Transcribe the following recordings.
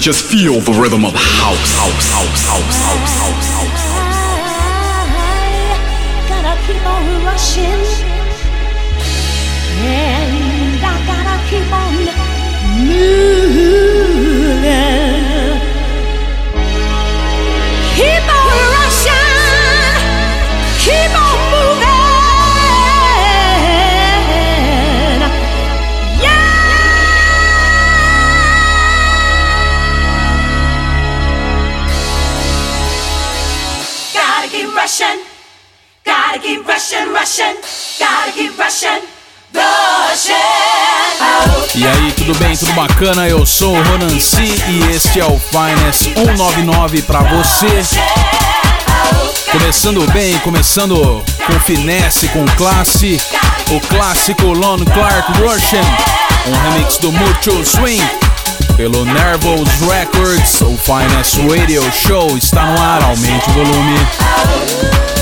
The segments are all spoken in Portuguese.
Just feel the rhythm of house, house, house, house, house, house, house. Gotta keep on rushing, and I gotta keep on moving. E aí, tudo bem? Tudo bacana? Eu sou o Ronan C e este é o Finest 199 pra você. Começando bem, começando com finesse, com classe. O clássico Lon Clark Russian, um remix do Mucho Swing. Pelo Nervous Records, o Finest Radio Show está no ar, aumente o volume.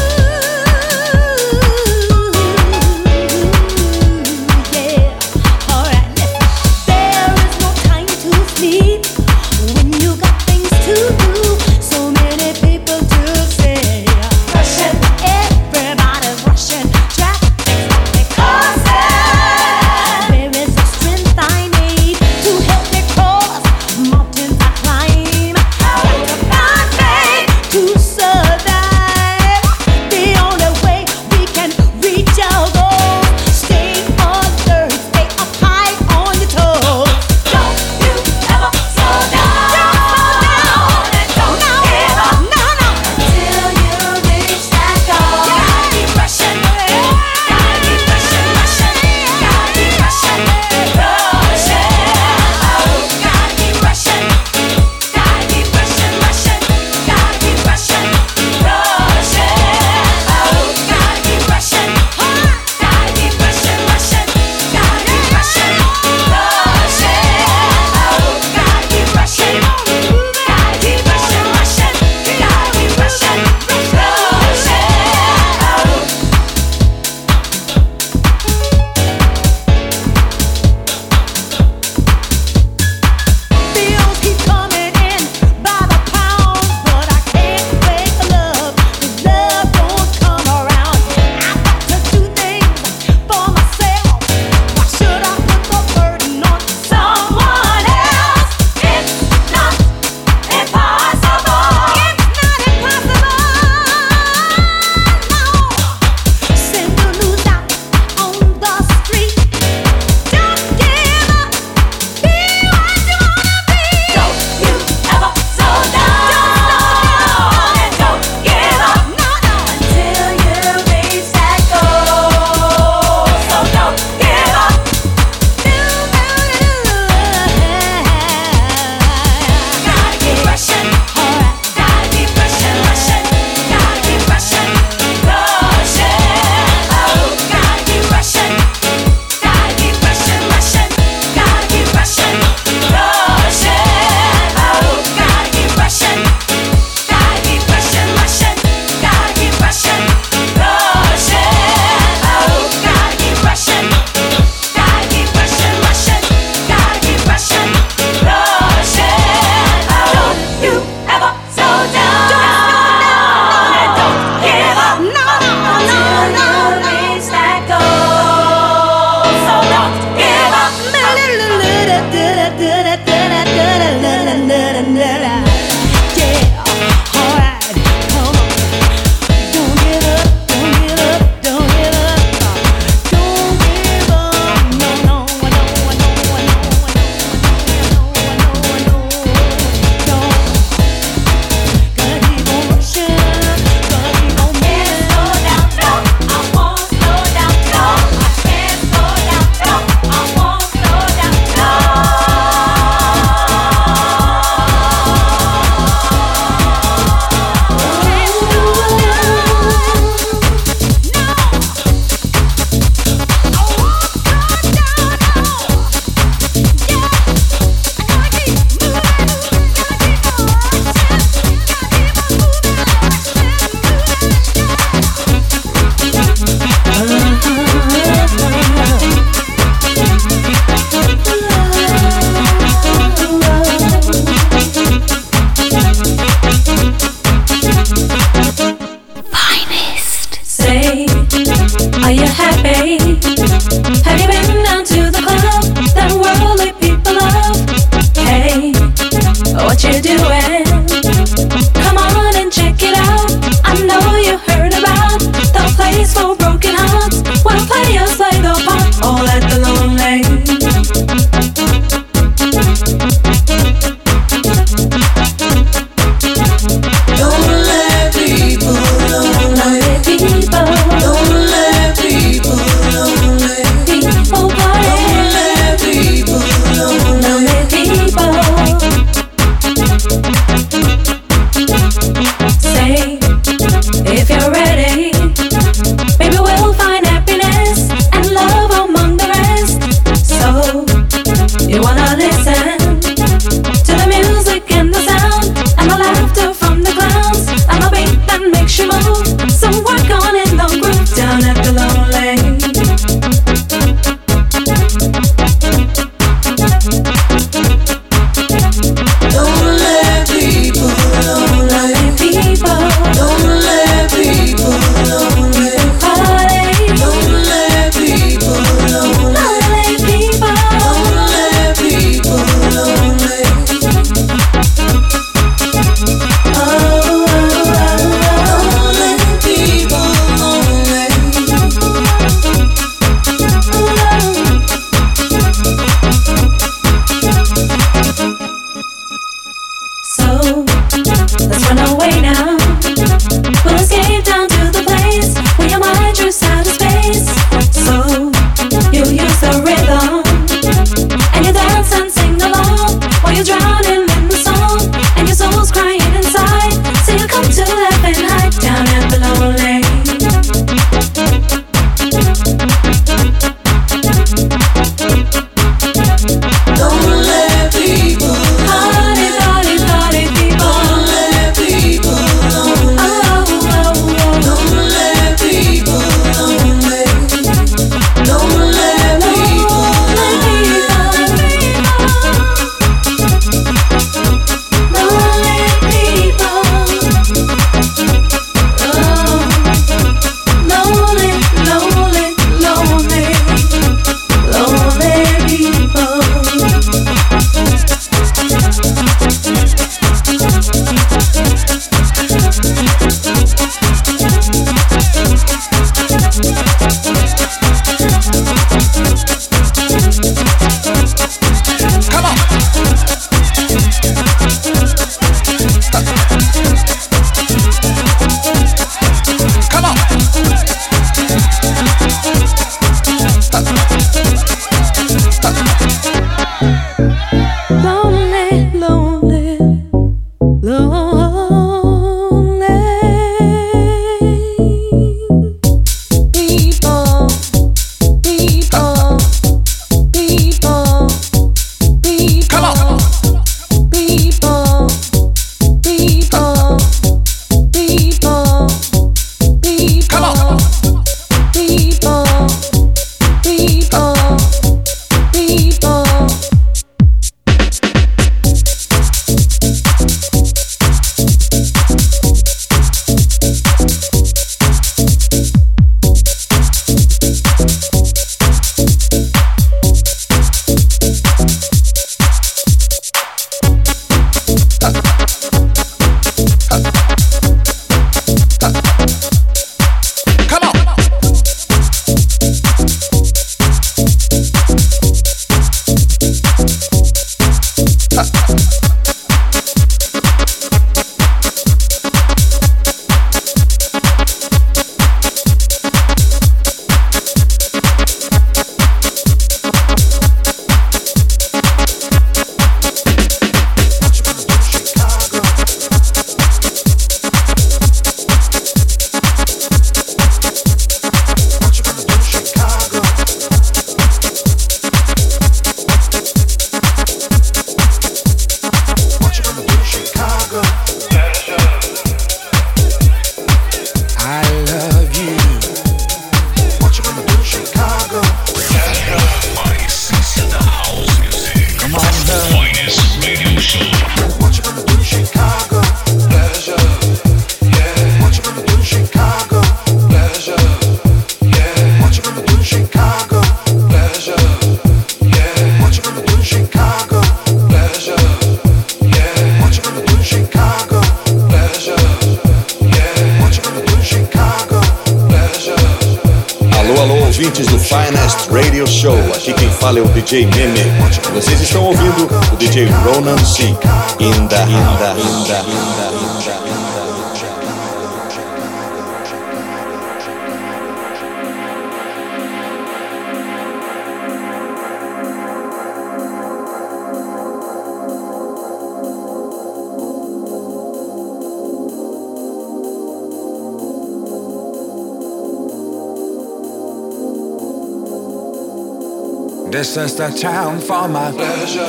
This is the town for my pleasure.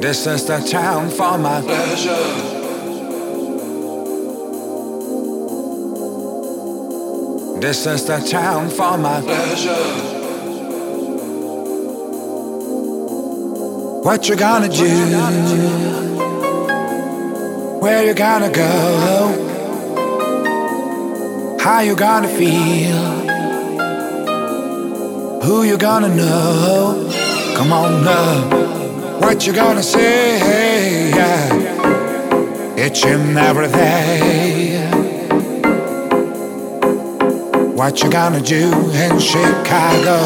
This is the town for my pleasure. This is the town for my pleasure. What you gonna do? Where you gonna go? How you gonna feel? Who you gonna know? Come on up. What you gonna say? Yeah. It's in everything. What you gonna do in Chicago?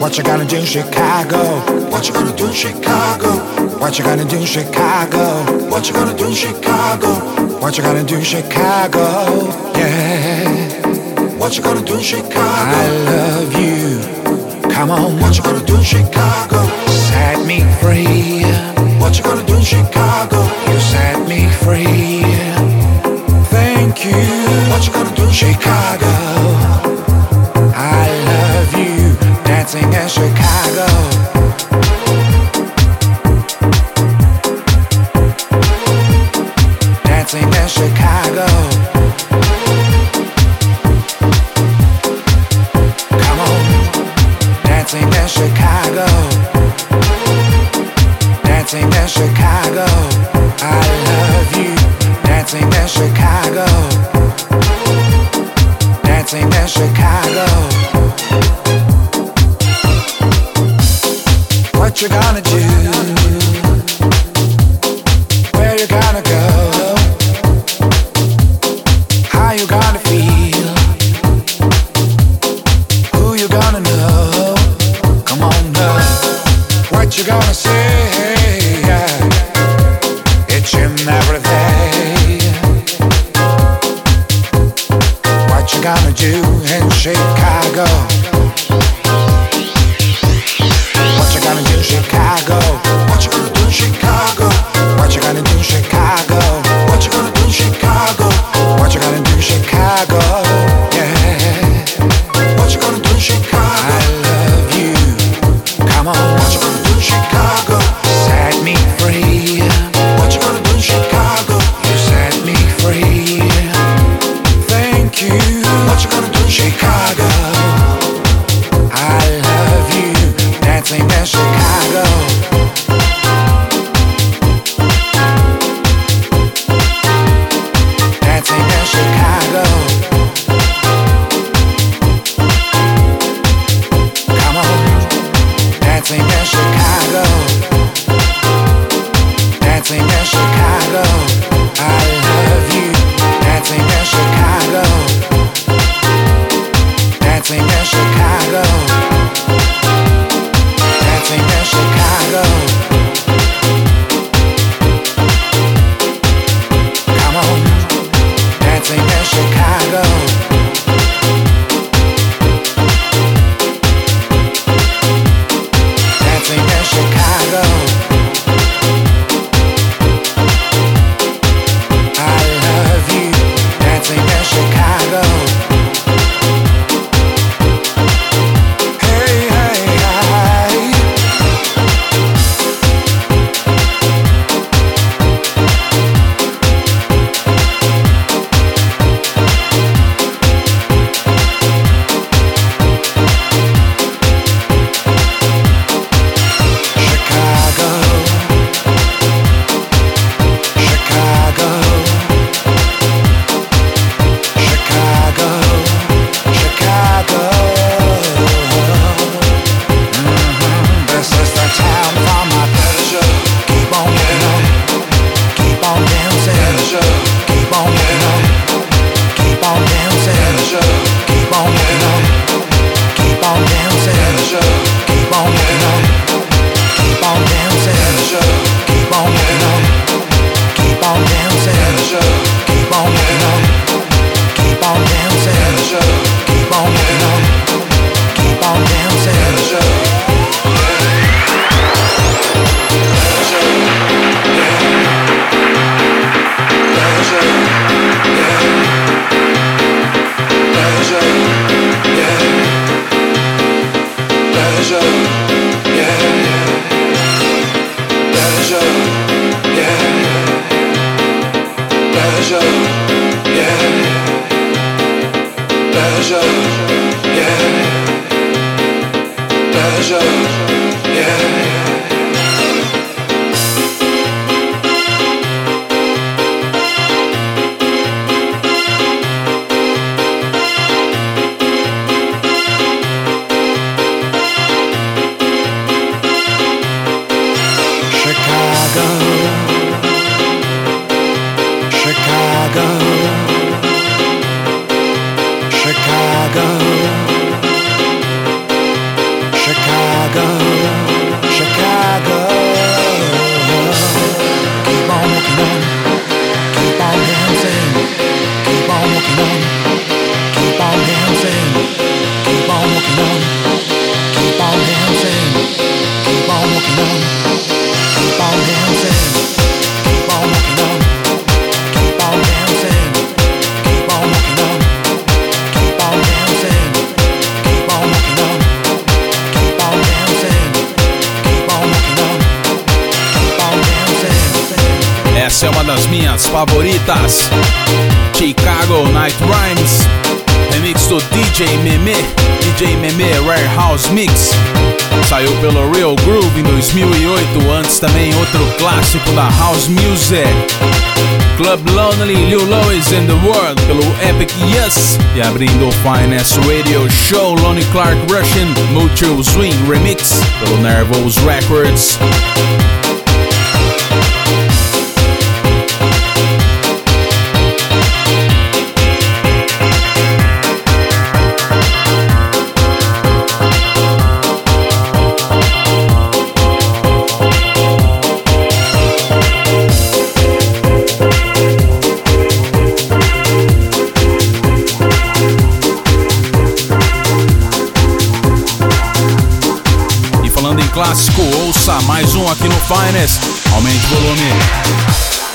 What you gonna do in Chicago? What you gonna do in Chicago? What you gonna do in Chicago? What you gonna do in Chicago? What you gonna do Chicago? Yeah. What you gonna do Chicago? I love you. Come on. What you gonna do Chicago? Set me free. What you gonna do Chicago? You set me free. Thank you. What you gonna do Chicago? dancing in Chicago. Dancing in Chicago. Chicago. Mix. Saiu pelo Real Groove em 2008, antes também outro clássico da House Music. Club Lonely, Lil Lois in the World pelo Epic Yes e abrindo o Finest Radio Show Lonnie Clark Russian Mutual Swing Remix pelo Nervous Records. Clássico, ouça mais um aqui no Finest. Aumente o volume.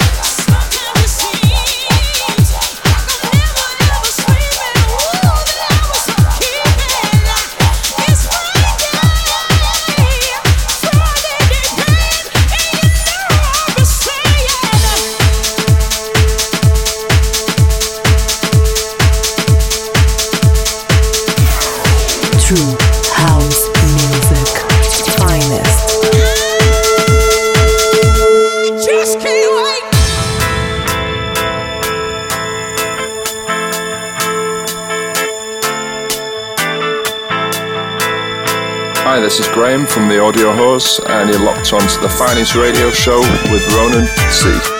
The Audio Hose, and you're locked onto the finest radio show with Ronan C.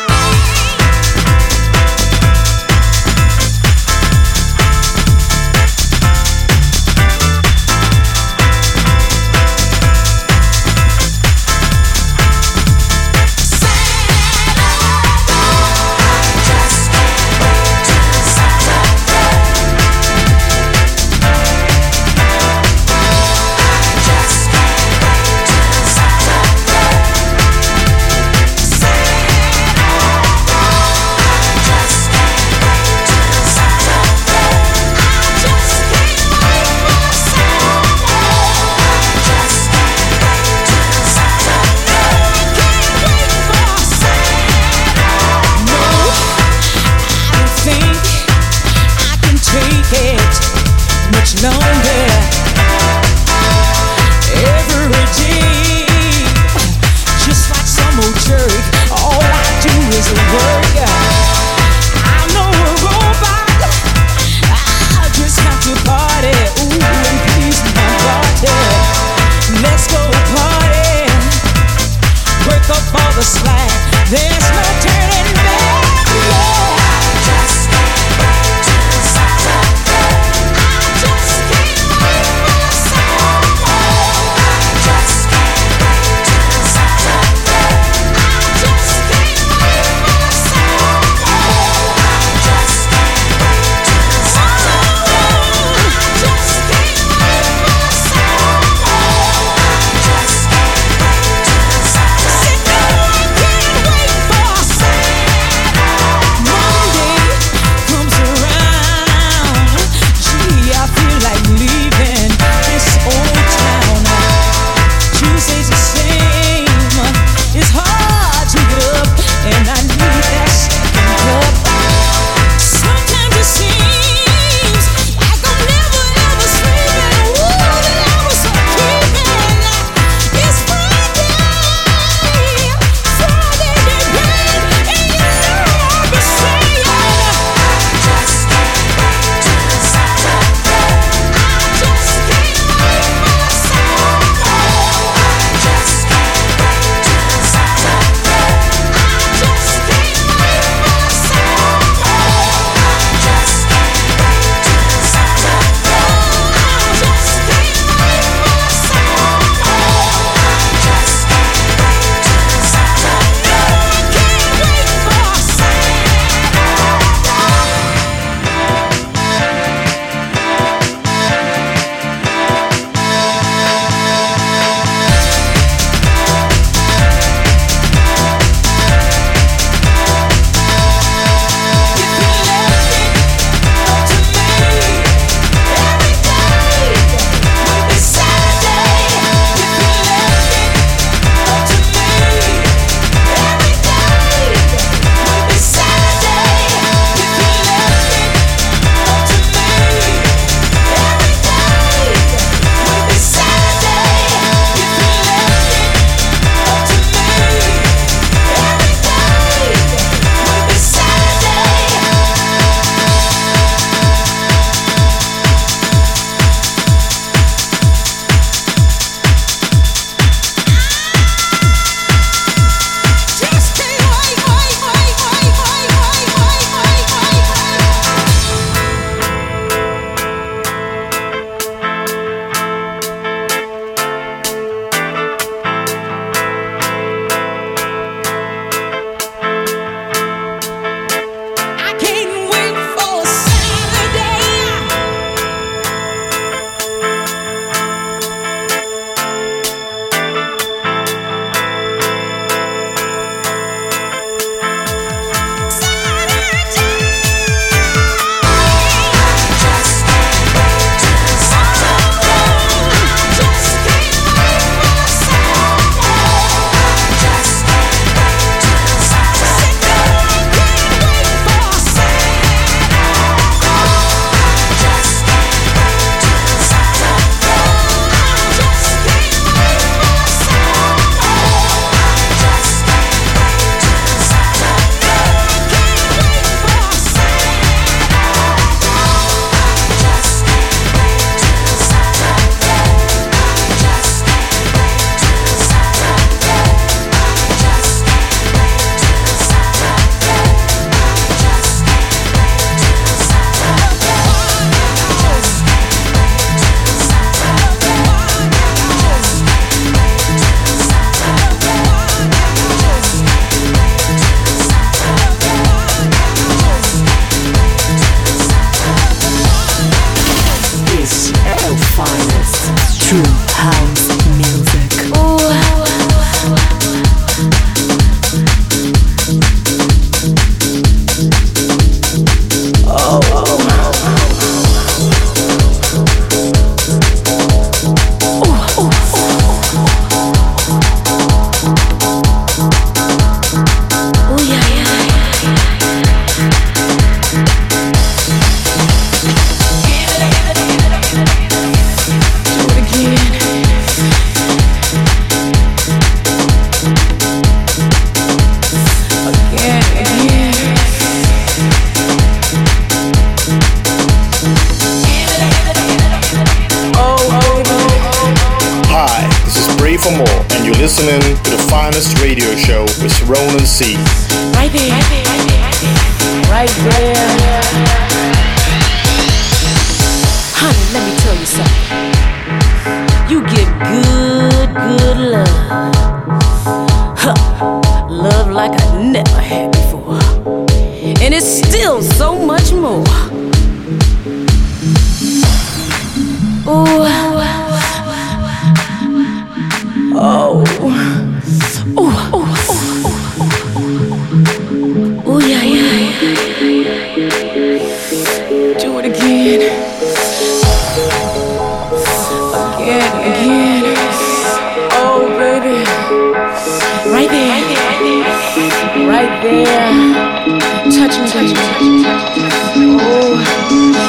Oh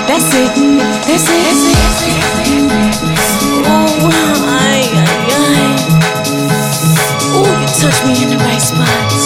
That's it, that's it, that's it. Oh aye aye aye Oh you touch me in the right spots.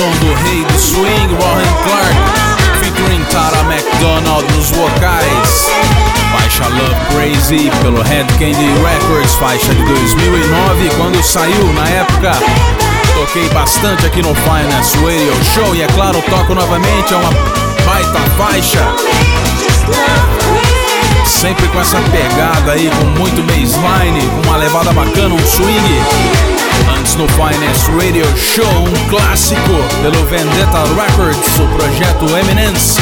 som do rei do swing, Warren Clark, featuring Tara McDonald nos vocais. Faixa Love Crazy pelo Red Candy Records, faixa de 2009, quando saiu na época. Toquei bastante aqui no Finance Radio Show e, é claro, toco novamente, é uma baita faixa. Sempre com essa pegada aí, com muito baseline, com uma levada bacana, um swing. Antes no Finance Radio Show, um clássico pelo Vendetta Records, o projeto Eminence.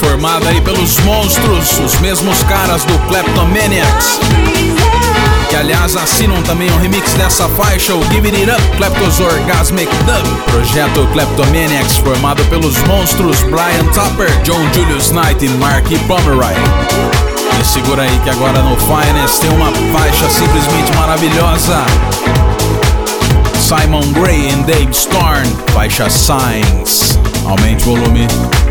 Formado aí pelos monstros, os mesmos caras do Kleptomaniacs. Que aliás assinam também um remix dessa faixa, o Give It Up, Kleptos Orgasmic Dub. Projeto Kleptomaniacs, formado pelos monstros Brian Topper, John Julius Knight e Mark Pomeroy. E segura aí que agora no Finest tem uma faixa simplesmente maravilhosa. Simon Gray e Dave Storm, faixa Signs. Aumente o volume.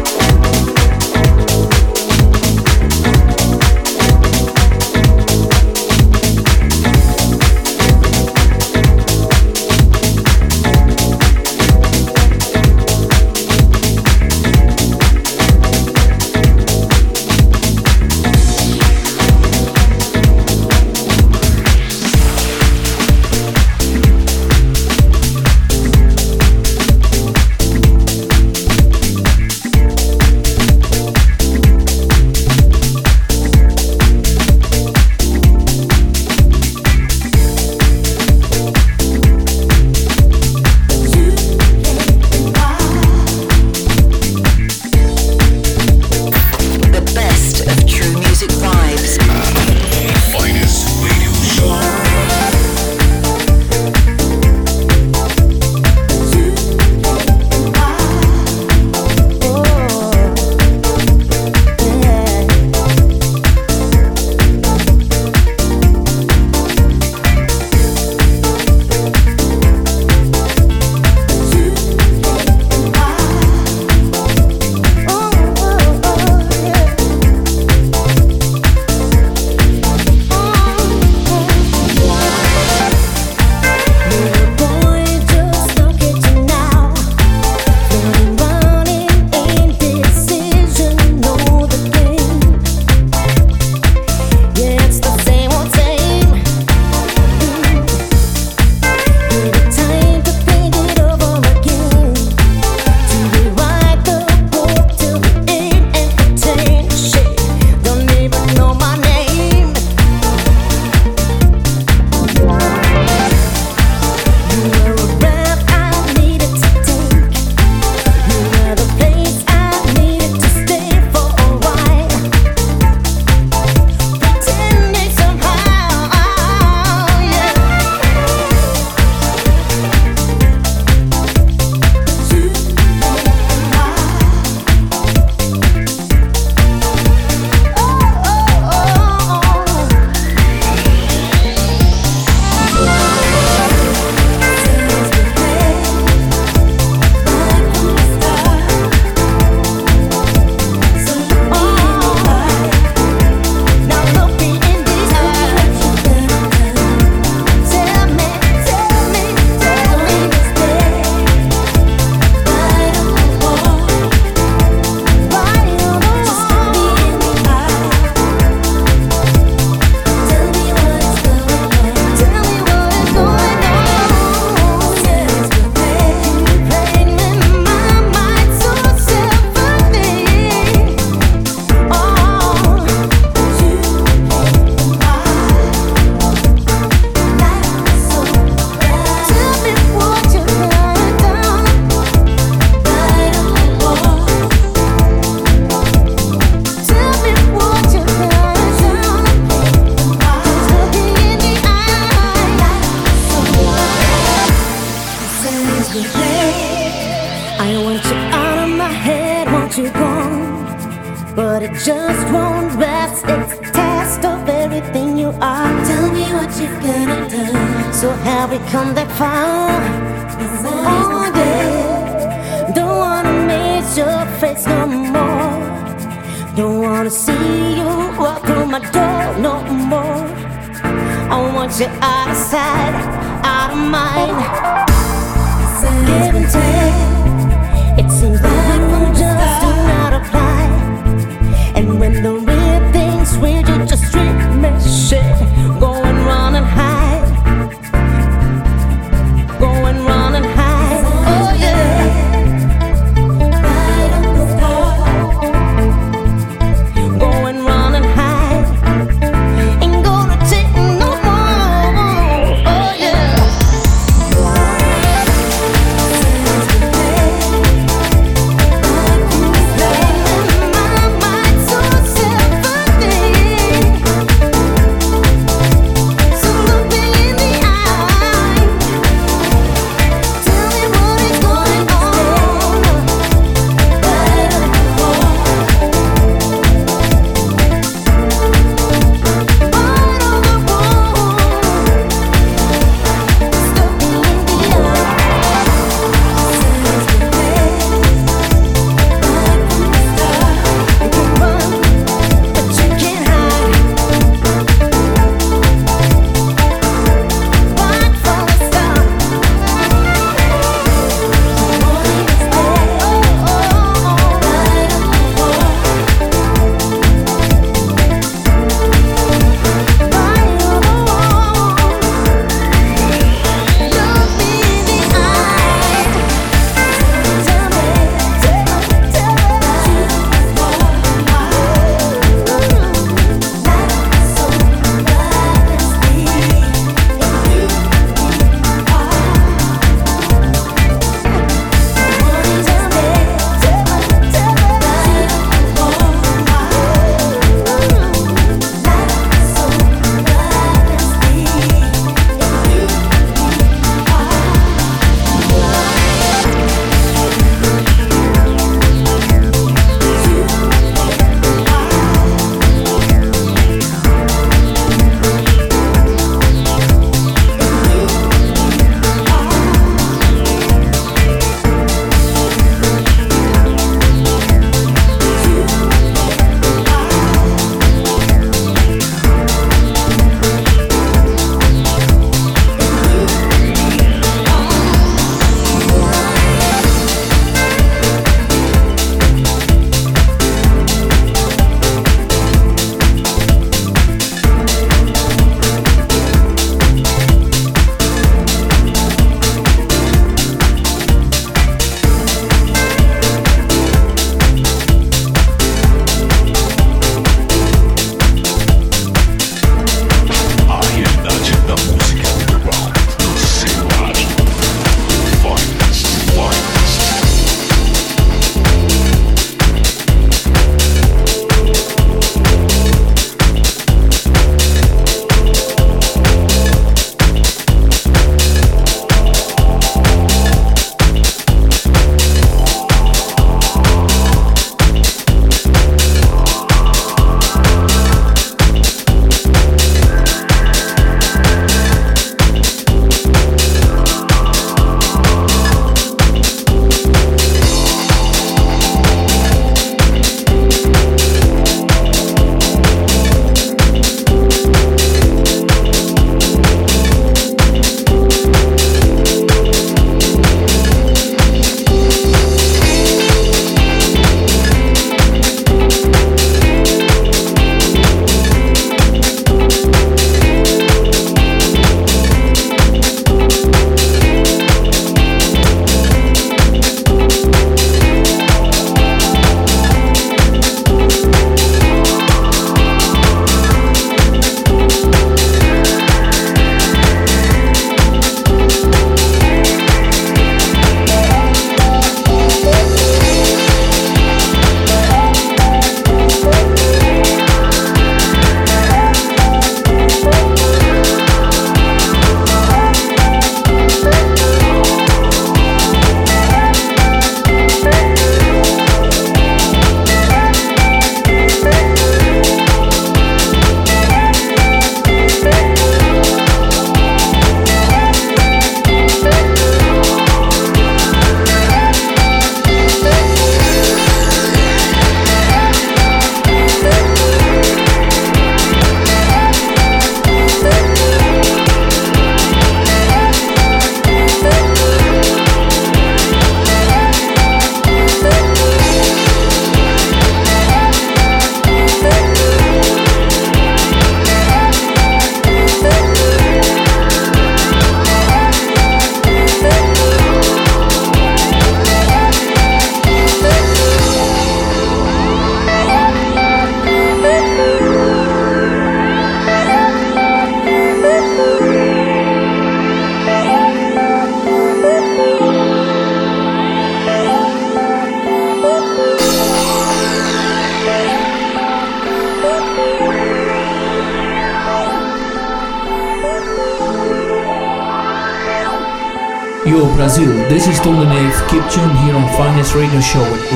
Radio Show with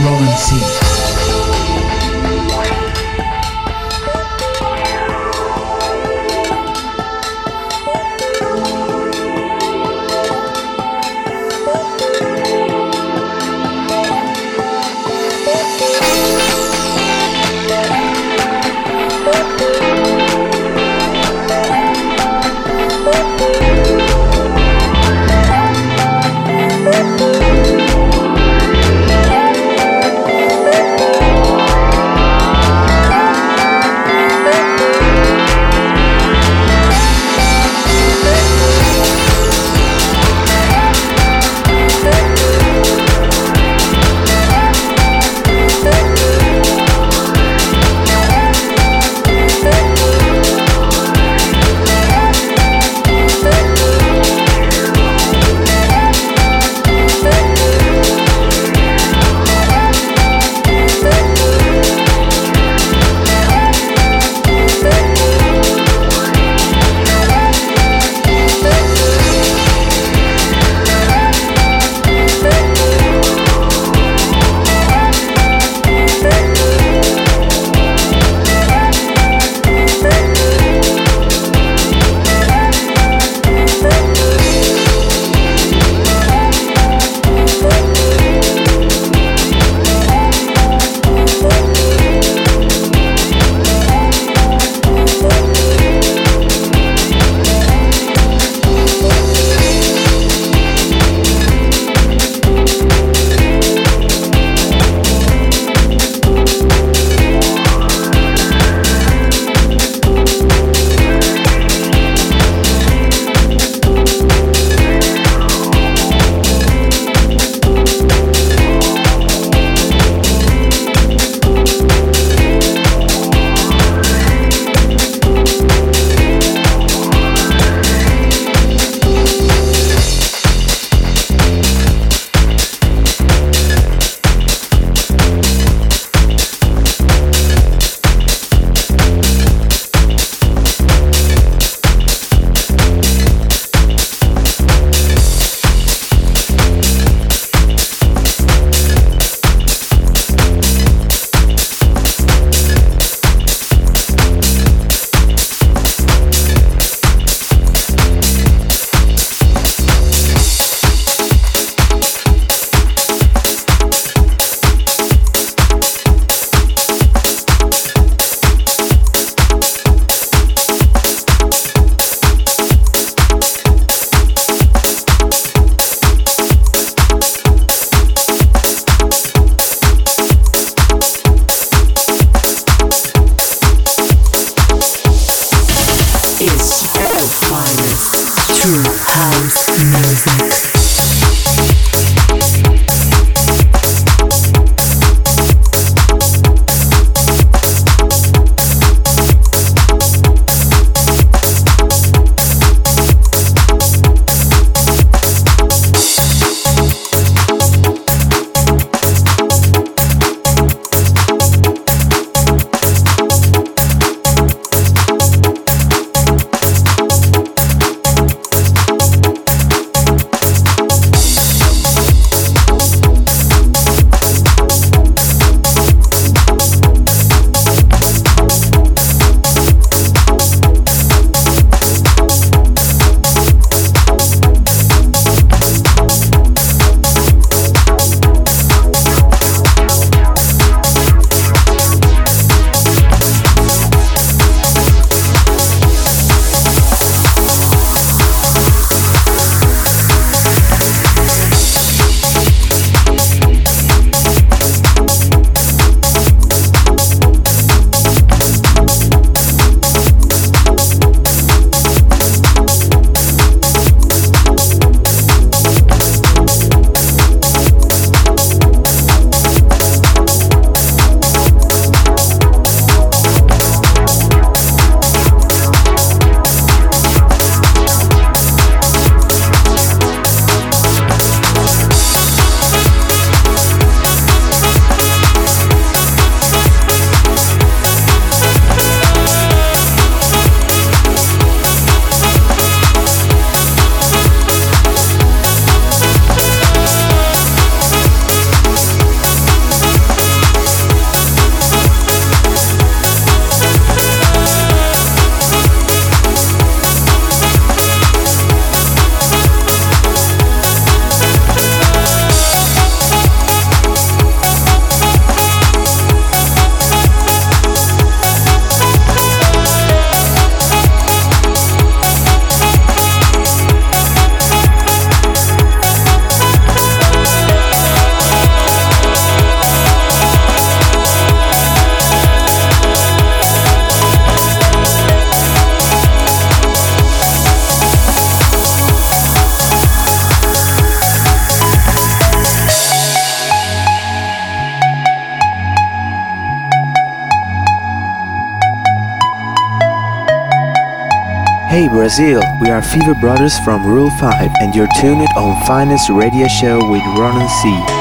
Brazil, we are Fever Brothers from Rule 5 and you're tuned on Finest Radio Show with Ronan C.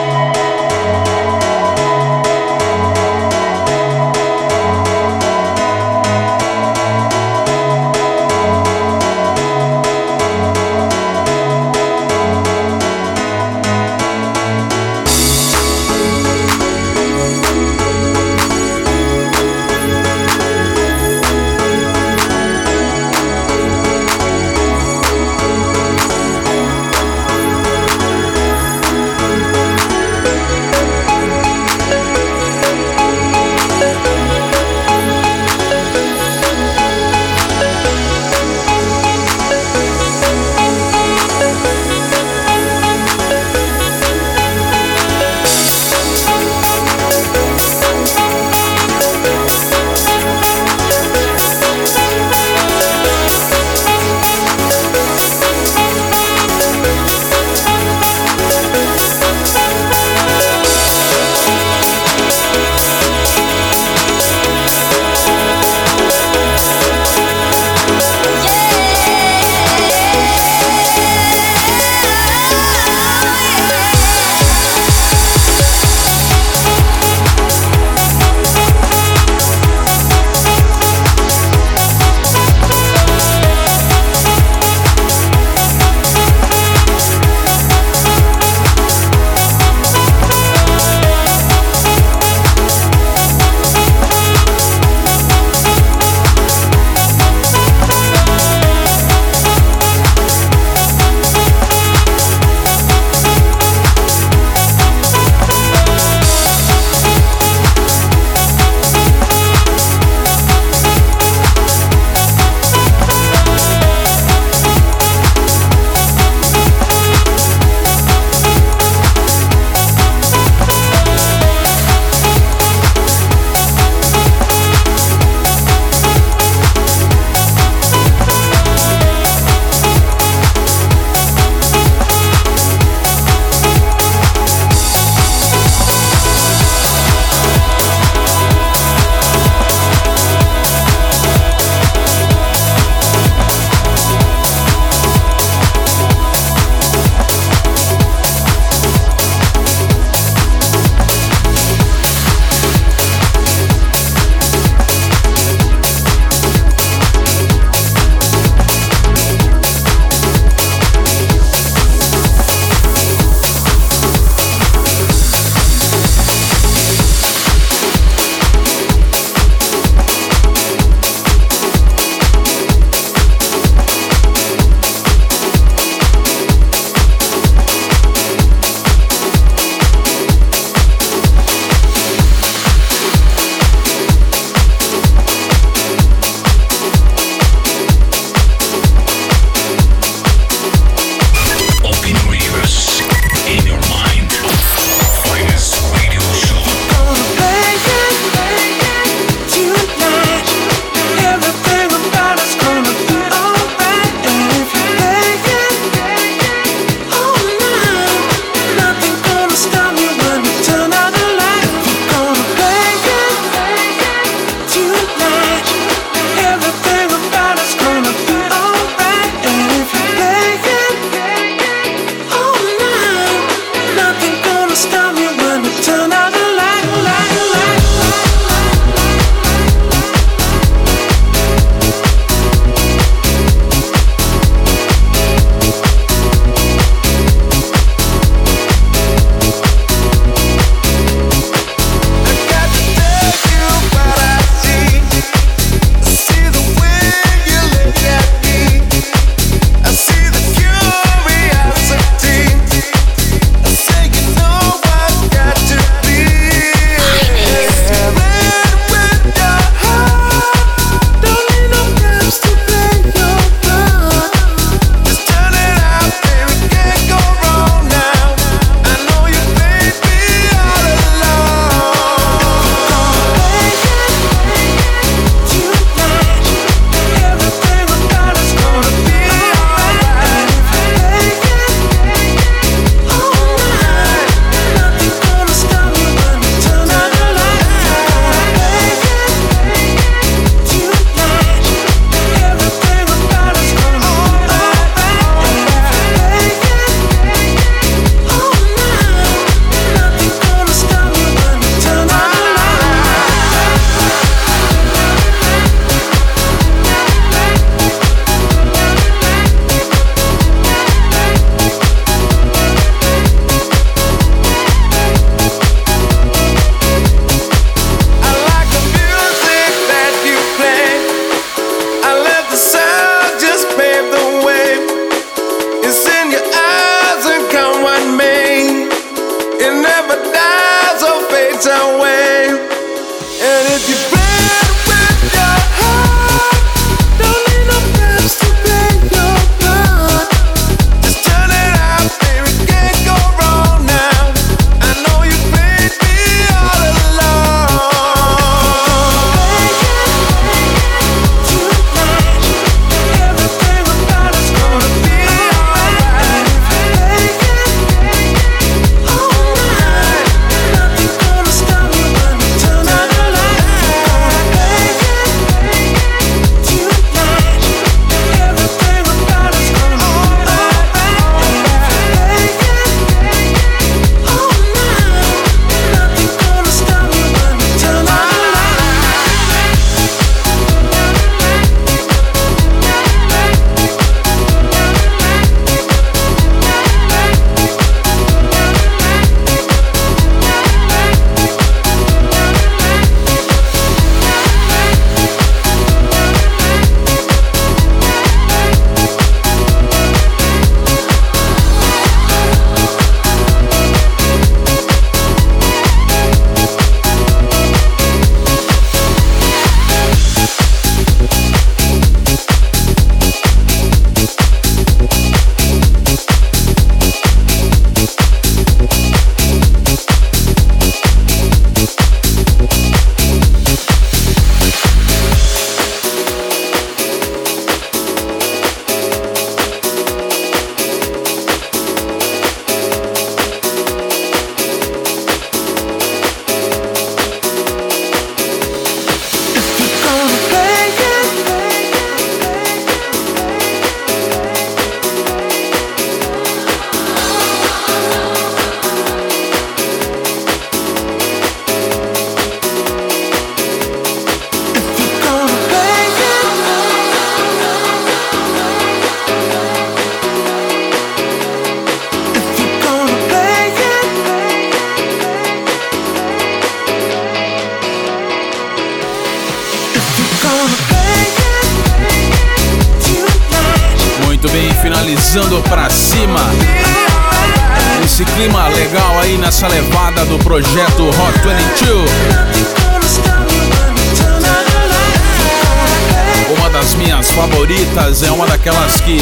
Uma das minhas favoritas é uma daquelas que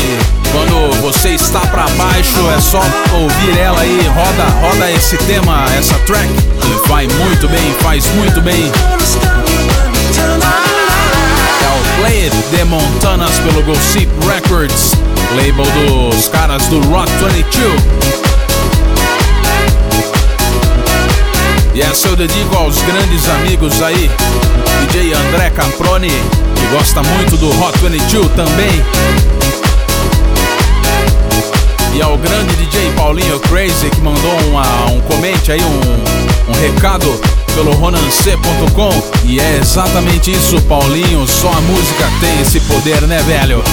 quando você está para baixo é só ouvir ela aí, roda, roda esse tema, essa track e vai muito bem, faz muito bem. Play It, Montanas pelo Gossip Records, label dos caras do Rock 22. E essa eu dedico aos grandes amigos aí, DJ André Caproni, que gosta muito do Hot 22 também. E ao grande DJ Paulinho Crazy que mandou uma, um comente aí, um, um recado pelo ronancê.com. E é exatamente isso, Paulinho. Só a música tem esse poder, né, velho?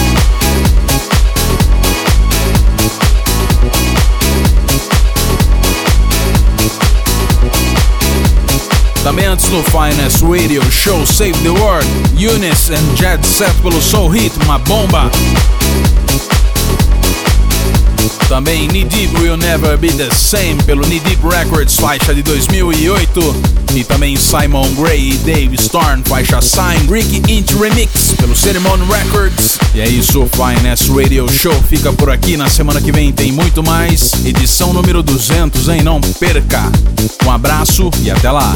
No Finest Radio Show Save the World, Eunice and Jet Set pelo Soul Hit, uma bomba. Também Knee Deep Will Never Be The Same pelo Knee Deep Records, faixa de 2008. E também Simon Gray e Dave Storm, faixa Sign Ricky Inch Remix pelo Ceremony Records. E é isso, o Finest Radio Show fica por aqui. Na semana que vem tem muito mais. Edição número 200, hein? Não perca. Um abraço e até lá.